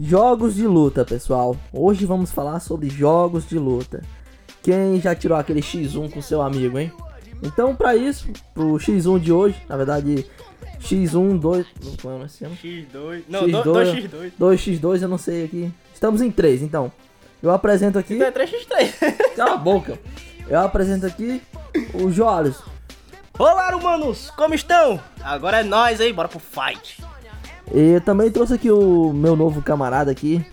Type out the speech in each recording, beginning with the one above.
Jogos de luta, pessoal. Hoje vamos falar sobre jogos de luta. Quem já tirou aquele X1 com seu amigo, hein? Então, para isso, pro X1 de hoje, na verdade, X1, 2. Como é esse ano? X2. Não, X2, 2x2. 2x2, eu não sei aqui. Estamos em 3, então. Eu apresento aqui. Então é 3x3. Cala a boca. Eu apresento aqui o Joales. Olá, humanos! Como estão? Agora é nós aí, bora pro fight. E também trouxe aqui o meu novo camarada aqui.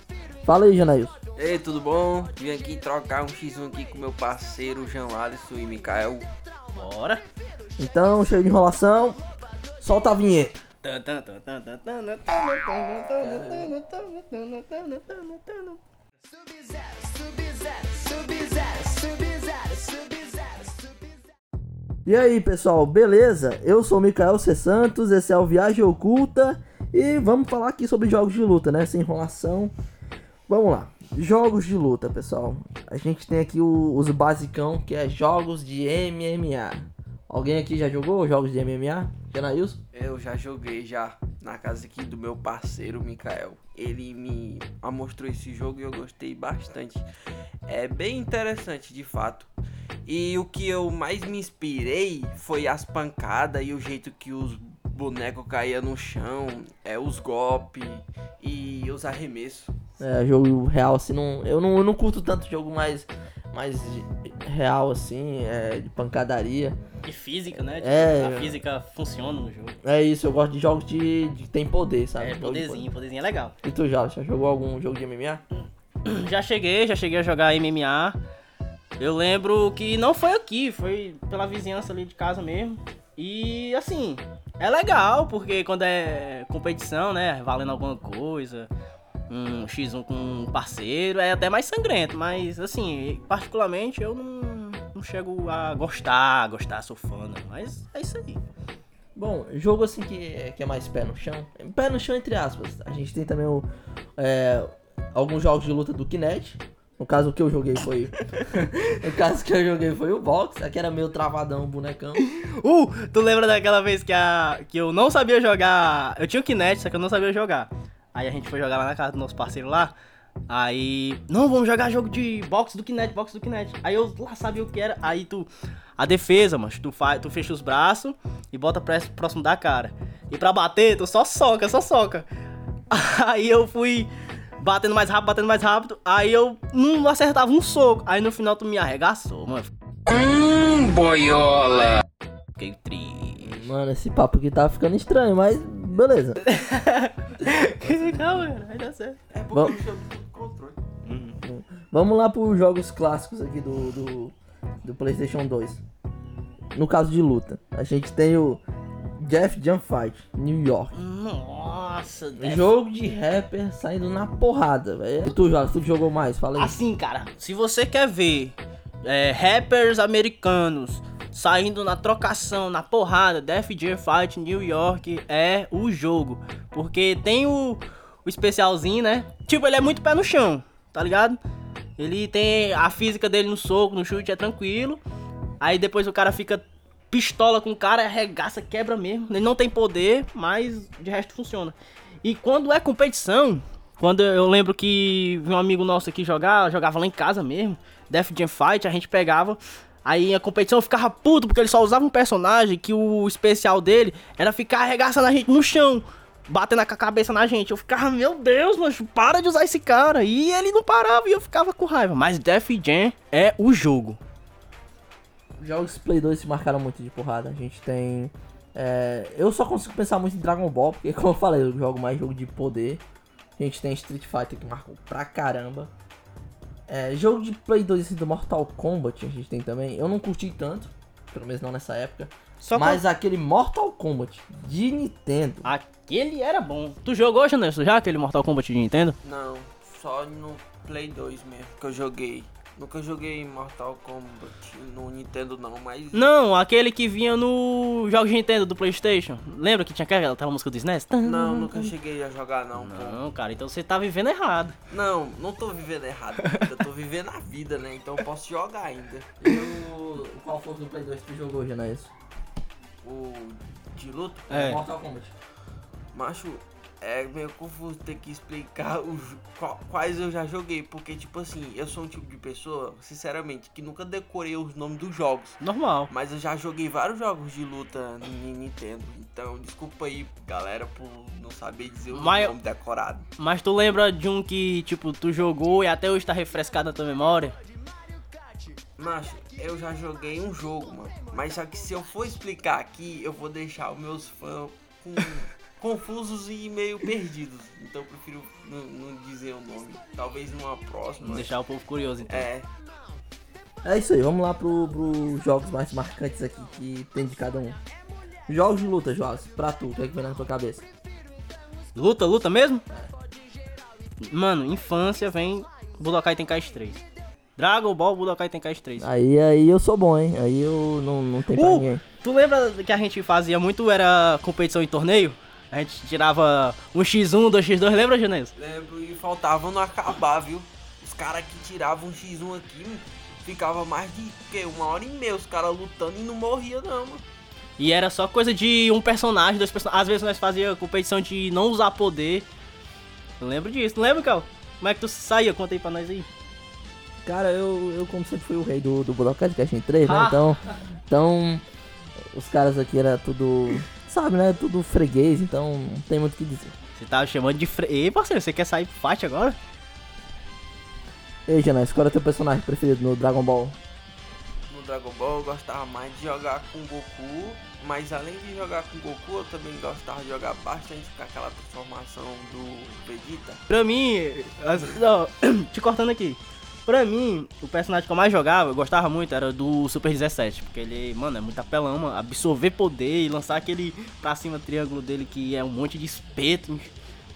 Fala aí, Janaílson. Ei, tudo bom? Vim aqui trocar um X1 aqui com meu parceiro Jean Alisson e Mikael. Bora. Então, cheio de enrolação. Solta a vinheta. E aí, pessoal, beleza? Eu sou o Mikael C. Santos, esse é o Viagem Oculta e vamos falar aqui sobre jogos de luta, né? Sem enrolação. Vamos lá. Jogos de luta, pessoal. A gente tem aqui o- os basicão, que é jogos de MMA. Alguém aqui já jogou jogos de MMA? Janaílson? Eu já joguei já na casa aqui do meu parceiro Mikael. Ele me mostrou esse jogo e eu gostei bastante. É bem interessante de fato. E o que eu mais me inspirei foi as pancadas e o jeito que os bonecos caíam no chão, é os golpes e os arremessos. É, jogo real, assim, não, eu, não, eu não curto tanto jogo mais, mais real, assim, é, de pancadaria. E física, né? Tipo, É. A física funciona no jogo. É isso, eu gosto de jogos de, de tem poder, sabe? É, Jogo de poderzinho, poderzinho é legal. E tu já, já jogou algum jogo de MMA? Já cheguei, já cheguei a jogar MMA. Eu lembro que não foi aqui, foi pela vizinhança ali de casa mesmo. E assim, é legal, porque quando é competição, né? Valendo alguma coisa, um X1 com um parceiro, é até mais sangrento, mas assim, particularmente eu não, não chego a gostar, gostar, sou fã, não. Mas é isso aí. Bom, jogo assim que, é- que é mais pé no chão. Pé no chão, entre aspas. A gente tem também o, é, alguns jogos de luta do Kinect. No caso, o que eu joguei foi. no caso que eu joguei foi o box. Aqui era meio travadão bonecão. Uh, tu lembra daquela vez que, a, que eu não sabia jogar. Eu tinha o Kinect, só que eu não sabia jogar. Aí a gente foi jogar lá na casa do nosso parceiro lá. Aí. Não, vamos jogar jogo de boxe do Kinect, boxe do Kinect. Aí eu lá sabia o que era. Aí tu. A defesa, mas tu, faz, tu fecha os braços e bota próximo da cara. E pra bater, tu só soca, só soca. Aí eu fui batendo mais rápido, batendo mais rápido. Aí eu não acertava um soco. Aí no final tu me arregaçou, mano. Hum, boiola! Fiquei triste. Mano, esse papo aqui tá ficando estranho, mas beleza. Calma, cara, vai dar certo. É porque Bom. eu controle. Vamos lá pros jogos clássicos aqui do, do, do PlayStation 2. No caso de luta, a gente tem o Jeff Jump Fight, New York. Nossa, Death- Jogo de rapper saindo na porrada, velho. E Tu, Jorge, tu jogou mais, fala aí. Assim, cara, se você quer ver é, rappers americanos saindo na trocação, na porrada, Def Jam Fight New York é o jogo. Porque tem o, o especialzinho, né? Tipo, ele é muito pé no chão, tá ligado? Ele tem a física dele no soco, no chute, é tranquilo. Aí depois o cara fica pistola com o cara, arregaça, quebra mesmo. Ele não tem poder, mas de resto funciona. E quando é competição, quando eu lembro que um amigo nosso aqui jogar, jogava lá em casa mesmo, Death Jam Fight, a gente pegava. Aí a competição eu ficava puto, porque ele só usava um personagem que o especial dele era ficar arregaçando a gente no chão, batendo a cabeça na gente. Eu ficava, meu Deus, mas para de usar esse cara. E ele não parava e eu ficava com raiva. Mas Death Jam é o jogo. Jogos de Play 2 se marcaram muito de porrada. A gente tem. é, eu só consigo pensar muito em Dragon Ball, porque como eu falei, eu jogo mais jogo de poder. A gente tem Street Fighter que marcou pra caramba. É, jogo de Play 2 assim, do Mortal Kombat a gente tem também. Eu não curti tanto, pelo menos não nessa época. Só mas aquele Mortal Kombat de Nintendo. Aquele era bom. Tu jogou, Janelson, já aquele Mortal Kombat de Nintendo? Não, só no Play 2 mesmo que eu joguei. Nunca joguei Mortal Kombat no Nintendo não, mas Não, aquele que vinha no jogo de Nintendo do Playstation. Lembra que tinha aquela, aquela música do SNES? não, nunca cheguei a jogar não. Não, cara, então você tá vivendo errado. Não, não tô vivendo errado. Eu tô vivendo a vida, né? Então eu posso jogar ainda. E o... Qual foi o do Play 2 que tu jogou, Janaílson? O de luta, É. Mortal Kombat. macho, é meio confuso ter que explicar os, quais eu já joguei, porque, tipo assim, eu sou um tipo de pessoa, sinceramente, que nunca decorei os nomes dos jogos. Normal. Mas eu já joguei vários jogos de luta no Nintendo. Então, desculpa aí, galera, por não saber dizer o Mas- nome decorado. Mas tu lembra de um que, tipo, tu jogou e até hoje tá refrescado na tua memória? Macho, eu já joguei um jogo, mano. Mas só que se eu for explicar aqui, eu vou deixar os meus fãs com- confusos e meio perdidos. Então eu prefiro não, não dizer o nome. Talvez numa próxima. Vamos deixar o povo curioso, então. É, É isso aí, vamos lá pro, pros jogos mais marcantes aqui que tem de cada um. Jogos de luta, Joás, pra tu, o que é que vem na tua cabeça? Luta, luta mesmo? Mano, infância vem Budokai Tenkaichi 3. Dragon Ball Budokai Tenkaichi 3. Aí, aí eu sou bom, hein? Aí eu não, não tem pra Uh, ninguém. tu lembra que a gente fazia muito, era competição em torneio? A gente tirava um x1, 2x2, lembra, Janês? lembro e faltava não acabar, viu? Os caras que tiravam um X1 aqui, ficava mais de que, uma hora e meia os caras lutando e não morria não, mano. E era só coisa de um personagem, dois personagens. Às vezes nós fazia competição de não usar poder. Eu lembro disso, não lembra, Cal? Como é que tu saía? Conta aí pra nós aí. Cara, eu, eu como sempre fui o rei do, do Budokai de Cashin 3, né? Ah. Então, então, os caras aqui era tudo, sabe, né? Tudo freguês, então não tem muito o que dizer. Você tava chamando de fre... Ei, parceiro, você quer sair pro fight agora? Ei, Janais, qual é o teu personagem preferido no Dragon Ball? No Dragon Ball eu gostava mais de jogar com Goku, mas além de jogar com Goku, eu também gostava de jogar bastante com aquela transformação do Vegeta. Pra mim, as- não, te cortando aqui. Pra mim, o personagem que eu mais jogava, eu gostava muito, era do Super 17. Porque ele, mano, é muito apelão, mano. Absorver poder e lançar aquele pra cima triângulo dele que é um monte de espeto.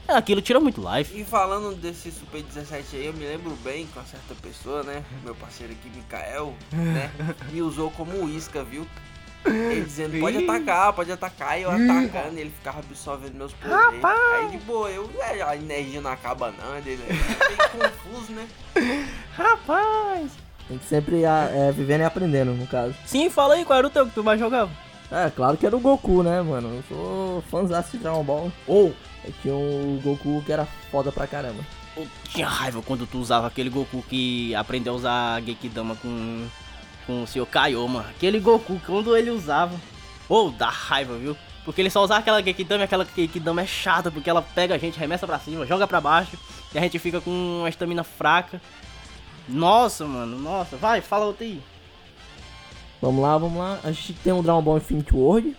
É, aquilo tira muito life. E falando desse Super 17 aí, eu me lembro bem com uma certa pessoa, né? Meu parceiro aqui, Mikael, né? Me usou como isca, viu? Ele dizendo, pode atacar, pode atacar, e eu atacando, ele ficava absorvendo meus poderes. Aí de boa, eu, é, a energia não acaba não, ele é meio confuso, né? Rapaz! Tem que sempre é, vivendo e aprendendo, no caso. Sim, fala aí, qual era o teu que tu mais jogava? É, claro que era o Goku, né, mano? Eu sou fãzão de Dragon Ball. Ou, Eu tinha o Goku que era foda pra caramba. eu tinha raiva quando tu usava aquele Goku que aprendeu a usar Gekidama com, com o seu Kaiô, mano. Aquele Goku, quando ele usava. Ou dá raiva, viu? Porque ele só usava aquela Gekidama e aquela Gekidama é chata, porque ela pega a gente, remessa pra cima, joga pra baixo, e a gente fica com uma estamina fraca. Nossa, mano, nossa. Vai, fala outra aí. Vamos lá, vamos lá. A gente tem o Dragon Ball Infinite World.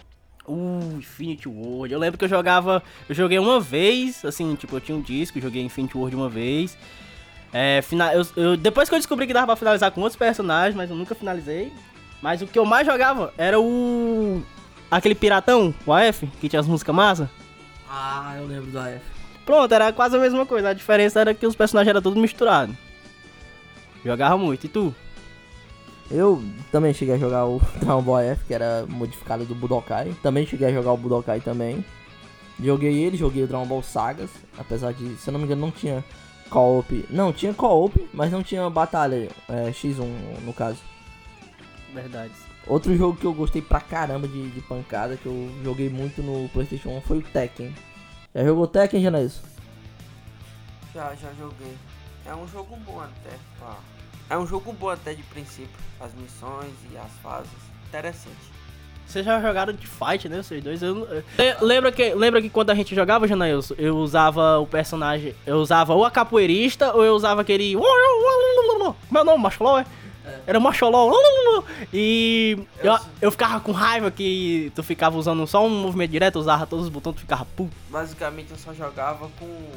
Uh, Infinity World. Eu lembro que eu jogava. Eu joguei uma vez, assim, tipo, eu tinha um disco, eu joguei Infinity World uma vez. É, fina, eu, eu- depois que eu descobri que dava pra finalizar com outros personagens, mas eu nunca finalizei. Mas o que eu mais jogava era o. aquele piratão, o AF, que tinha as músicas massa. Ah, eu lembro do AF. Pronto, era quase a mesma coisa. A diferença era que os personagens eram todos misturados. Jogava muito. E tu? Eu também cheguei a jogar o Dragon Ball F, que era modificado do Budokai. Também cheguei a jogar o Budokai também. Joguei ele, joguei o Dragon Ball Sagas. Apesar de, se eu não me engano, não tinha co-op. Não, tinha co-op, mas não tinha batalha é, X1 no caso. Verdade. Outro jogo que eu gostei pra caramba de, de pancada, que eu joguei muito no PlayStation 1, foi o Tekken. Já jogou Tekken, Janais? Já, já joguei. É um jogo bom até. É um jogo bom até de princípio. As missões e as fases. Interessante. Vocês já jogaram de fight, né? Vocês dois. Eu, eu- lembra, que, lembra que quando a gente jogava, Janailson, eu usava o personagem. Eu usava ou a capoeirista ou eu usava aquele. Meu nome, Macholó, é? Era Macholó. E eu, eu ficava com raiva que tu ficava usando só um movimento direto, usava todos os botões, tu ficava puto. Basicamente eu só jogava com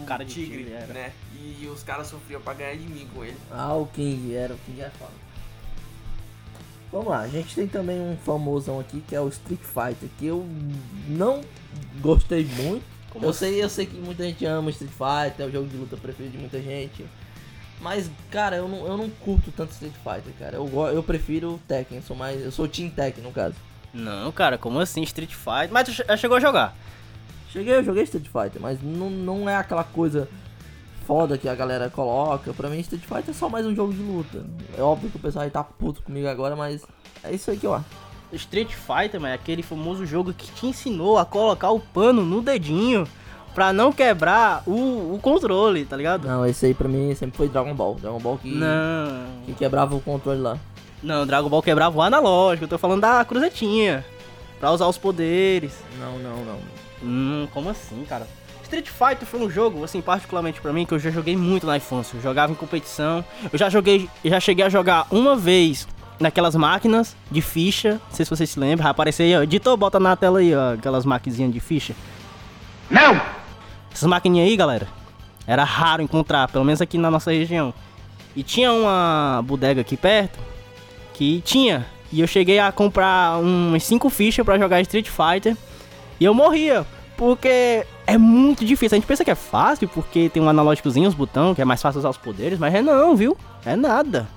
o Cara de tigre, tigre, era. né? E os caras sofriam pra ganhar de mim com ele. Ah, o King, era o King é foda. Vamos lá, a gente tem também um famosão aqui que é o Street Fighter, que eu não gostei muito. Como eu assim? sei, eu sei que muita gente ama Street Fighter, é o jogo de luta preferido de muita gente. Mas, cara, eu não, eu não curto tanto Street Fighter, cara. Eu, eu prefiro Tekken, sou mais, eu sou Team Tekken no caso. Não, cara, como assim? Street Fighter. Mas tu chegou a jogar. Cheguei, eu joguei Street Fighter, mas não, não é aquela coisa foda que a galera coloca. Pra mim, Street Fighter é só mais um jogo de luta. É óbvio que o pessoal aí tá puto comigo agora, mas é isso aí que eu acho. Street Fighter, mano, é aquele famoso jogo que te ensinou a colocar o pano no dedinho. pra não quebrar o, o controle, tá ligado? Não, esse aí pra mim sempre foi Dragon Ball. Dragon Ball que, Não. que quebrava o controle lá. Não, Dragon Ball quebrava o analógico. Eu tô falando da cruzetinha. Pra usar os poderes. Não, não, não. Hum, como assim, cara? Street Fighter foi um jogo, assim, particularmente pra mim, que eu já joguei muito na infância. Eu jogava em competição. Eu já joguei, já cheguei a jogar uma vez naquelas máquinas de ficha. Não sei se vocês se lembram. Vai aparecer aí, ó. Editor, bota na tela aí, ó. Aquelas maquininhas de ficha. Não! Essas maquininhas aí, galera, era raro encontrar, pelo menos aqui na nossa região. E tinha uma bodega aqui perto que tinha. E eu cheguei a comprar umas 5 fichas pra jogar Street Fighter. E eu morria. Porque é muito difícil. A gente pensa que é fácil, porque tem um analógicozinho, os botões, que é mais fácil usar os poderes. Mas é não, viu? É nada.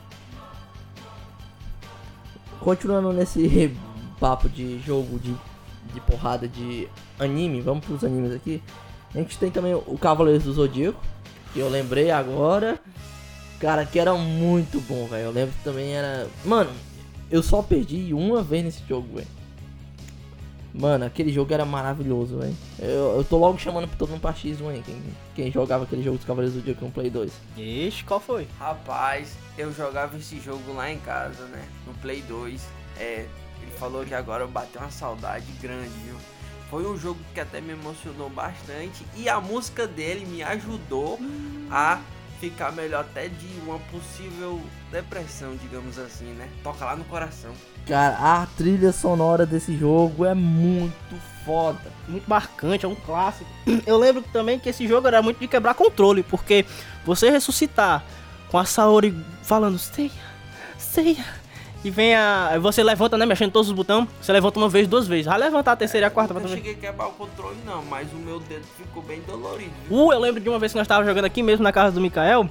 Continuando nesse papo de jogo de, de porrada de anime, vamos pros animes aqui. A gente tem também o Cavaleiros do Zodíaco, que eu lembrei agora. Cara, que era muito bom, velho. Eu lembro que também era. Mano, eu só perdi uma vez nesse jogo, velho. Mano, aquele jogo era maravilhoso, velho. Eu, eu tô logo chamando pra todo mundo pra X1 aí. Quem, quem jogava aquele jogo dos Cavaleiros do Zodíaco no Play 2. Ixi, qual foi? Rapaz, eu jogava esse jogo lá em casa, né? No Play 2. É, ele falou que agora bateu uma saudade grande, viu? Foi um jogo que até me emocionou bastante e a música dele me ajudou a ficar melhor até de uma possível depressão, digamos assim, né? Toca lá no coração. Cara, a trilha sonora desse jogo é muito foda. muito marcante, é um clássico. Eu lembro também que esse jogo era muito de quebrar controle, porque você ressuscitar com a Saori falando Seiya, Seiya, e vem a. Você levanta, né? Mexendo todos os botões, você levanta uma vez, duas vezes. Vai levantar a terceira e a quarta Eu pra ver. cheguei a quebrar o controle não, mas o meu dedo ficou bem dolorido. viu? Uh, eu lembro de uma vez que nós estávamos jogando aqui mesmo na casa do Mikael.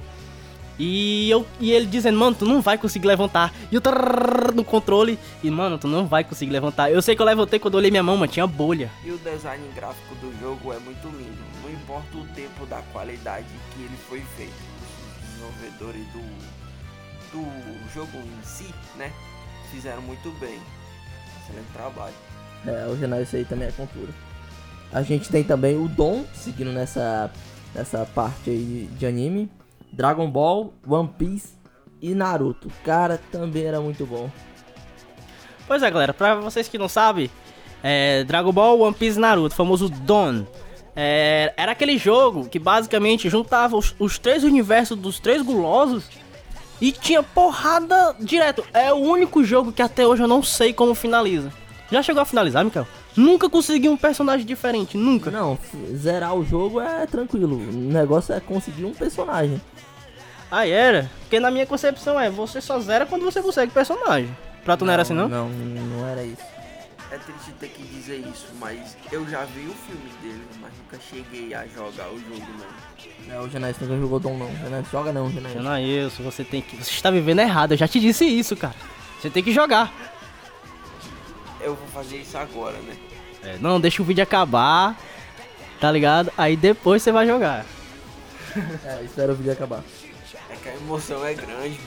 E, eu, e ele dizendo, mano, tu não vai conseguir levantar. E eu trrr no controle. E, mano, tu não vai conseguir levantar. Eu sei que eu levantei quando eu olhei minha mão, mas tinha bolha. E o design gráfico do jogo é muito lindo. Não importa o tempo da qualidade que ele foi feito. Os desenvolvedores do, do jogo em si, né? Fizeram muito bem. Excelente trabalho. É, o Genai, isso aí também é cultura. A gente tem também o Dom, seguindo nessa, nessa parte aí de anime. Dragon Ball, One Piece e Naruto. Cara, também era muito bom. Pois é, galera, pra vocês que não sabem, é, Dragon Ball, One Piece e Naruto, o famoso Don. É, era aquele jogo que basicamente juntava os, os três universos dos três gulosos e tinha porrada direto. É o único jogo que até hoje eu não sei como finaliza. Já chegou a finalizar, Mikael? Nunca consegui um personagem diferente, nunca. Não, zerar o jogo é tranquilo. O negócio é conseguir um personagem. Ah, era? Porque na minha concepção é, você só zera quando você consegue personagem. Pra tu não, era assim, não? Não, não era isso. É triste ter que dizer isso, mas eu já vi o filme dele, mas nunca cheguei a jogar o jogo não. É, o Genais nunca jogou Dom, não. Genais joga não, Genais. Não é isso, você tem que. Você está vivendo errado, eu já te disse isso, cara. Você tem que jogar. Eu vou fazer isso agora, né? É, não, deixa o vídeo acabar, tá ligado? Aí depois você vai jogar. É, espera o vídeo acabar. É que a emoção é grande.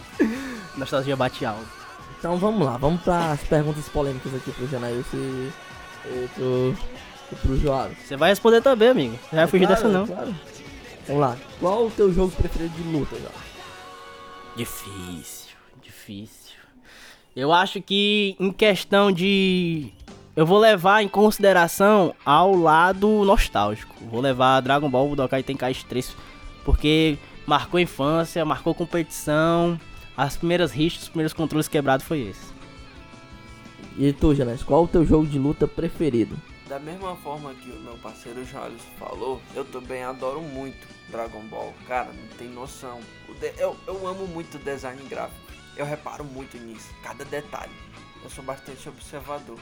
Nostalgia bate alto. Então vamos lá, vamos para as perguntas polêmicas aqui pro Janaíus e, e pro, e pro. Você vai responder também, amigo. Não vai fugir Claro, dessa não. Claro. Vamos lá, qual o teu jogo preferido de luta, Joab? Difícil, difícil. Eu acho que em questão de. Eu vou levar em consideração ao lado nostálgico. Vou levar Dragon Ball Budokai Tenkaichi 3 porque marcou infância, marcou competição. As primeiras rixas, os primeiros controles quebrados foi esse. E tu, Janais, qual o teu jogo de luta preferido? Da mesma forma que o meu parceiro Jales falou, eu também adoro muito Dragon Ball. Cara, não tem noção. O eu, eu amo muito o design gráfico. Eu reparo muito nisso, cada detalhe. Eu sou bastante observador.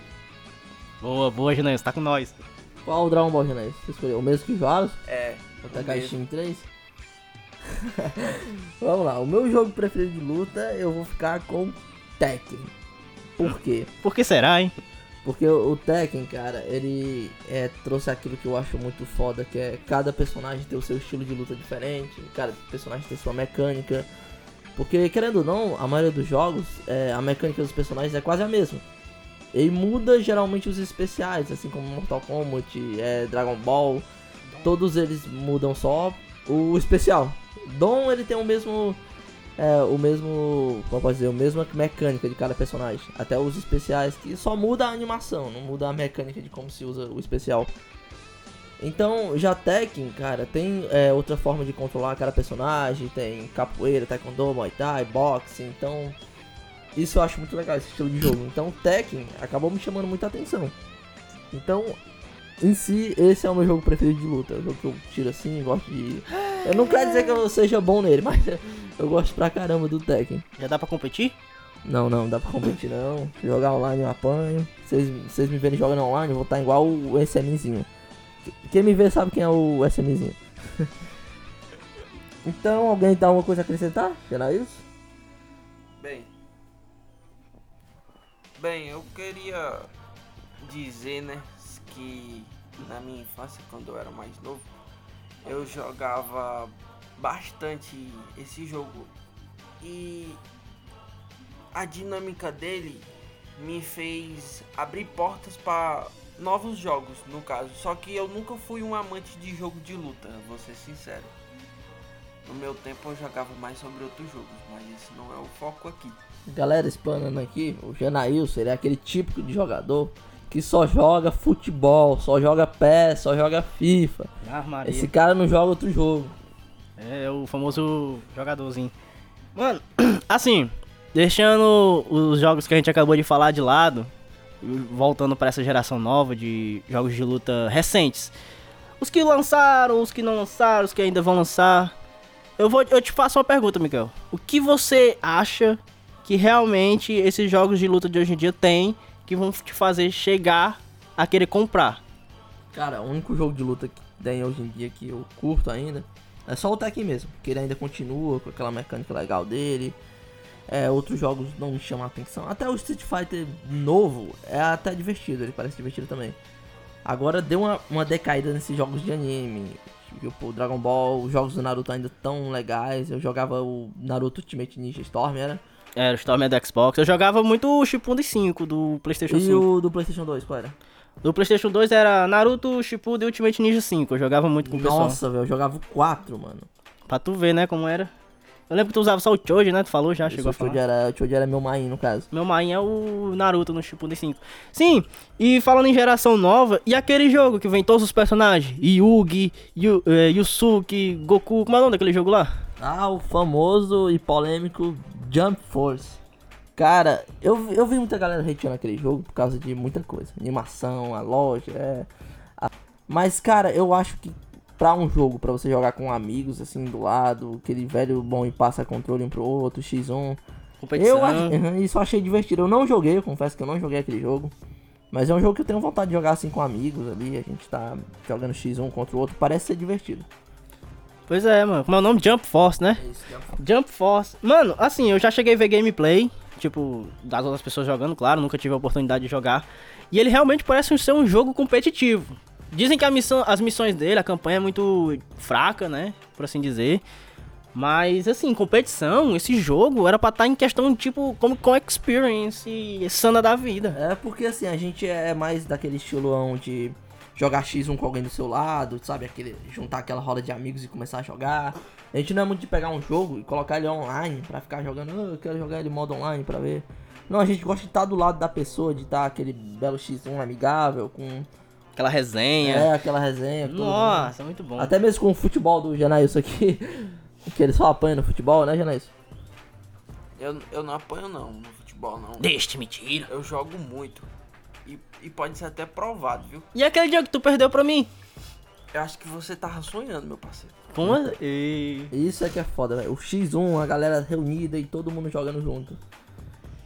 Boa, boa, Janaíus, tá com nós. Qual o Dragon Ball, Janais? Você escolheu o mesmo que o? É, O o Tenkaichi mesmo. Team 3? Vamos lá, o meu jogo preferido de luta eu vou ficar com Tekken. Por quê? Por que será, hein? Porque o Tekken, cara, ele é, trouxe aquilo que eu acho muito foda, que é cada personagem ter o seu estilo de luta diferente, cada personagem tem sua mecânica. Porque, querendo ou não, a maioria dos jogos, é, a mecânica dos personagens é quase a mesma. E muda geralmente os especiais, assim como Mortal Kombat, é, Dragon Ball. todos eles mudam só o especial. Dom ele tem o mesmo é, o mesmo, como posso dizer, a mesma mecânica de cada personagem. Até os especiais que só muda a animação, não muda a mecânica de como se usa o especial. Então, já Tekken, cara, tem é, outra forma de controlar cada personagem, tem capoeira, taekwondo, muay thai, boxe, então isso eu acho muito legal esse estilo de jogo. Então, Tekken acabou me chamando muita atenção. Então, em si, esse é o meu jogo preferido de luta. É o jogo que eu tiro assim, gosto de. Eu não quero dizer que eu seja bom nele, mas eu gosto pra caramba do Tekken. Já dá pra competir? Não, não, não dá pra competir não. Jogar online eu apanho. Vocês me verem jogando online, eu vou estar igual o SMzinho. Quem me vê sabe quem é o SMzinho. então, alguém dá alguma coisa a acrescentar? Será isso? Bem. Bem, eu queria dizer, né, que na minha infância, quando eu era mais novo, eu jogava bastante esse jogo. E a dinâmica dele me fez abrir portas para novos jogos, no caso. Só que eu nunca fui um amante de jogo de luta, vou ser sincero. No meu tempo eu jogava mais sobre outros jogos, mas esse não é o foco aqui. Galera, explanando aqui, o Janailson, ele é aquele típico de jogador que só joga futebol, só joga PES, só joga FIFA. Ah, Esse cara não joga outro jogo. É, o famoso jogadorzinho. Mano, assim, deixando os jogos que a gente acabou de falar de lado, voltando para essa geração nova de jogos de luta recentes. Os que lançaram, os que não lançaram, os que ainda vão lançar. Eu vou eu te faço uma pergunta, Miguel. O que você acha que realmente esses jogos de luta de hoje em dia têm que vão te fazer chegar a querer comprar? Cara, o único jogo de luta que tem hoje em dia que eu curto ainda é só o Tekken mesmo, que ele ainda continua com aquela mecânica legal dele. É, outros jogos não me chamam a atenção. Até o Street Fighter novo é até divertido, ele parece divertido também. Agora deu uma, uma decaída nesses jogos de anime. Tipo, Dragon Ball, os jogos do Naruto ainda tão legais. Eu jogava o Naruto Ultimate Ninja Storm, era? Era, o Storm é do Xbox. Eu jogava muito o Shippuden 5 do PlayStation e 5. E o do PlayStation 2, qual era? Do PlayStation 2 era Naruto Shippuden Ultimate Ninja 5. Eu jogava muito com o pessoal. Nossa, velho, eu jogava o 4, mano. Pra tu ver, né, como era. Eu lembro que tu usava só o Choji, né? Tu falou já, Isso, chegou a falar. Choji era, o Choji era meu main, no caso. Meu main é o Naruto no Shippuden 5. Sim, e falando em geração nova, e aquele jogo que vem todos os personagens? Yugi, Yu, eh, Yusuke, Goku, como é o nome daquele jogo lá? Ah, o famoso e polêmico Jump Force. Cara, eu, eu vi muita galera hateando aquele jogo por causa de muita coisa. Animação, a loja, é... A... Mas, cara, eu acho que pra um jogo, pra você jogar com amigos, assim, do lado, aquele velho bom e passa controle um pro outro, X1. Competição. Eu ach... Isso eu achei divertido. Eu não joguei, eu confesso que eu não joguei aquele jogo. Mas é um jogo que eu tenho vontade de jogar assim com amigos ali. A gente tá jogando X1 contra o outro, parece ser divertido. Pois é, mano. Como é o nome? Jump Force, né? Isso, Jump Force. Jump Force. Mano, assim, eu já cheguei a ver gameplay, tipo, das outras pessoas jogando, claro, nunca tive a oportunidade de jogar. E ele realmente parece ser um jogo competitivo. Dizem que missão, as missões dele, a campanha é muito fraca, né? Por assim dizer. Mas, assim, competição, esse jogo era pra estar tá em questão, tipo, como com experience sana da vida. É porque, assim, a gente é mais daquele estilo onde jogar X1 com alguém do seu lado, sabe? Aquele, juntar aquela roda de amigos e começar a jogar. A gente não é muito de pegar um jogo e colocar ele online pra ficar jogando. Oh, eu quero jogar ele modo online pra ver. Não, a gente gosta de estar do lado da pessoa, de estar aquele belo X1 amigável, com Aquela resenha. É, aquela resenha. Nossa, muito bom. Até mesmo com o futebol do Janaílson aqui. que ele só apanha no futebol, né, Janaílson? Eu, eu não apanho não no futebol, não. Deixa, mentira. Eu jogo muito. E, e pode ser até provado, viu? E aquele dia que tu perdeu pra mim? Eu acho que você tava sonhando, meu parceiro. Como assim? Isso é que é foda, velho. O X1, a galera reunida e todo mundo jogando junto.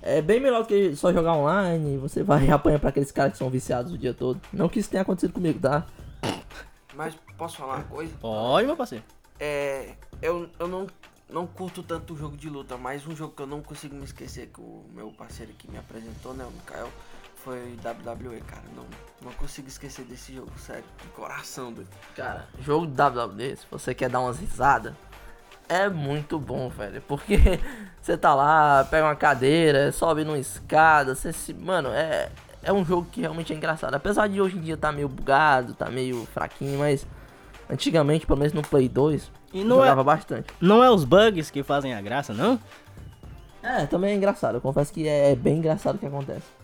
É bem melhor do que só jogar online, você vai apanhar pra aqueles caras que são viciados o dia todo. Não que isso tenha acontecido comigo, tá? Mas posso falar uma coisa? Pode, meu parceiro. É. Eu, eu não, não curto tanto o jogo de luta, mas um jogo que eu não consigo me esquecer que o meu parceiro que me apresentou, né, o Mikael, foi WWE, cara. Não, não consigo esquecer desse jogo, sério. De coração, doido. Cara, jogo WWE, se você quer dar umas risadas, é muito bom, velho. Porque você tá lá, pega uma cadeira, sobe numa escada, você se. Mano, é. É um jogo que realmente é engraçado. Apesar de hoje em dia tá meio bugado, tá meio fraquinho, mas. Antigamente, pelo menos no Play 2, E não é, jogava bastante. não é os bugs que fazem a graça, não? É, também é engraçado. Eu confesso que é, é bem engraçado o que acontece.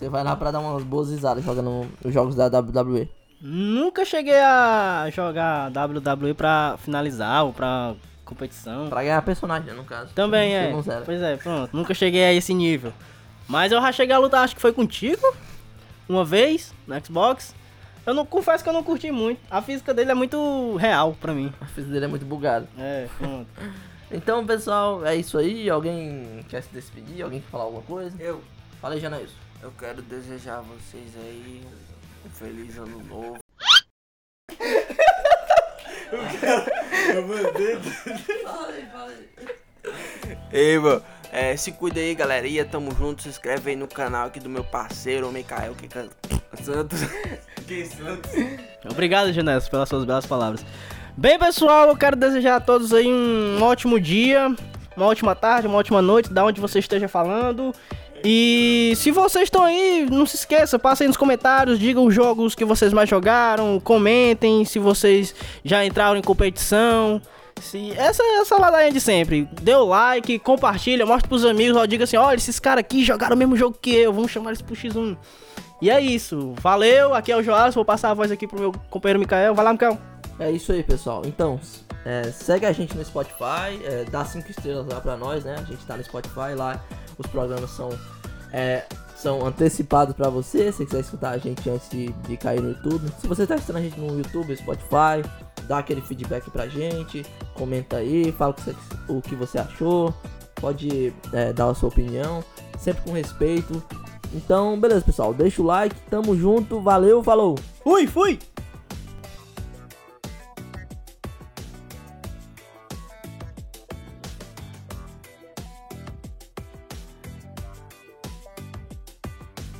Você vai lá pra dar umas boas risadas jogando os jogos da WWE. Nunca cheguei a jogar WWE pra finalizar ou pra competição. Pra ganhar personagem, no caso. Também é. Pois é, pronto. Nunca cheguei a esse nível. Mas eu já cheguei a lutar, acho que foi contigo. Uma vez, no Xbox. Eu não confesso que eu não curti muito. A física dele é muito real pra mim. A física dele é muito bugada. É, pronto. Então, pessoal, é isso aí. Alguém quer se despedir? Alguém quer falar alguma coisa? Eu, Fala aí, Janaílson. Eu quero desejar a vocês aí um feliz ano novo. Ei, mano, é, se cuida aí, galerinha. Tamo junto. Se inscreve aí no canal aqui do meu parceiro, o Mikael que can- Santos. que Santos. Obrigado, Janessa, pelas suas belas palavras. Bem, pessoal, eu quero desejar a todos aí um ótimo dia, uma ótima tarde, uma ótima noite, da onde você esteja falando. E se vocês estão aí, não se esqueça, passem nos comentários, digam os jogos que vocês mais jogaram, comentem se vocês já entraram em competição. Se, essa essa ladainha de sempre. Dê o like, compartilha, mostra pros amigos, ó, diga assim, olha, esses caras aqui jogaram o mesmo jogo que eu, vamos chamar eles pro X1. E é isso. Valeu, aqui é o Joás, vou passar a voz aqui pro meu companheiro Mikael. Vai lá, Mikael. É isso aí, pessoal. Então, é, segue a gente no Spotify, é, dá 5 estrelas lá pra nós, né? A gente tá no Spotify lá, os programas são, é, são antecipados pra você. Se você quiser escutar a gente antes de, de cair no YouTube. Se você tá assistindo a gente no YouTube, Spotify, dá aquele feedback pra gente, comenta aí, fala o que você, o que você achou, pode é, dar a sua opinião, sempre com respeito. Então, beleza, pessoal. Deixa o like, tamo junto, valeu, falou! Fui, fui!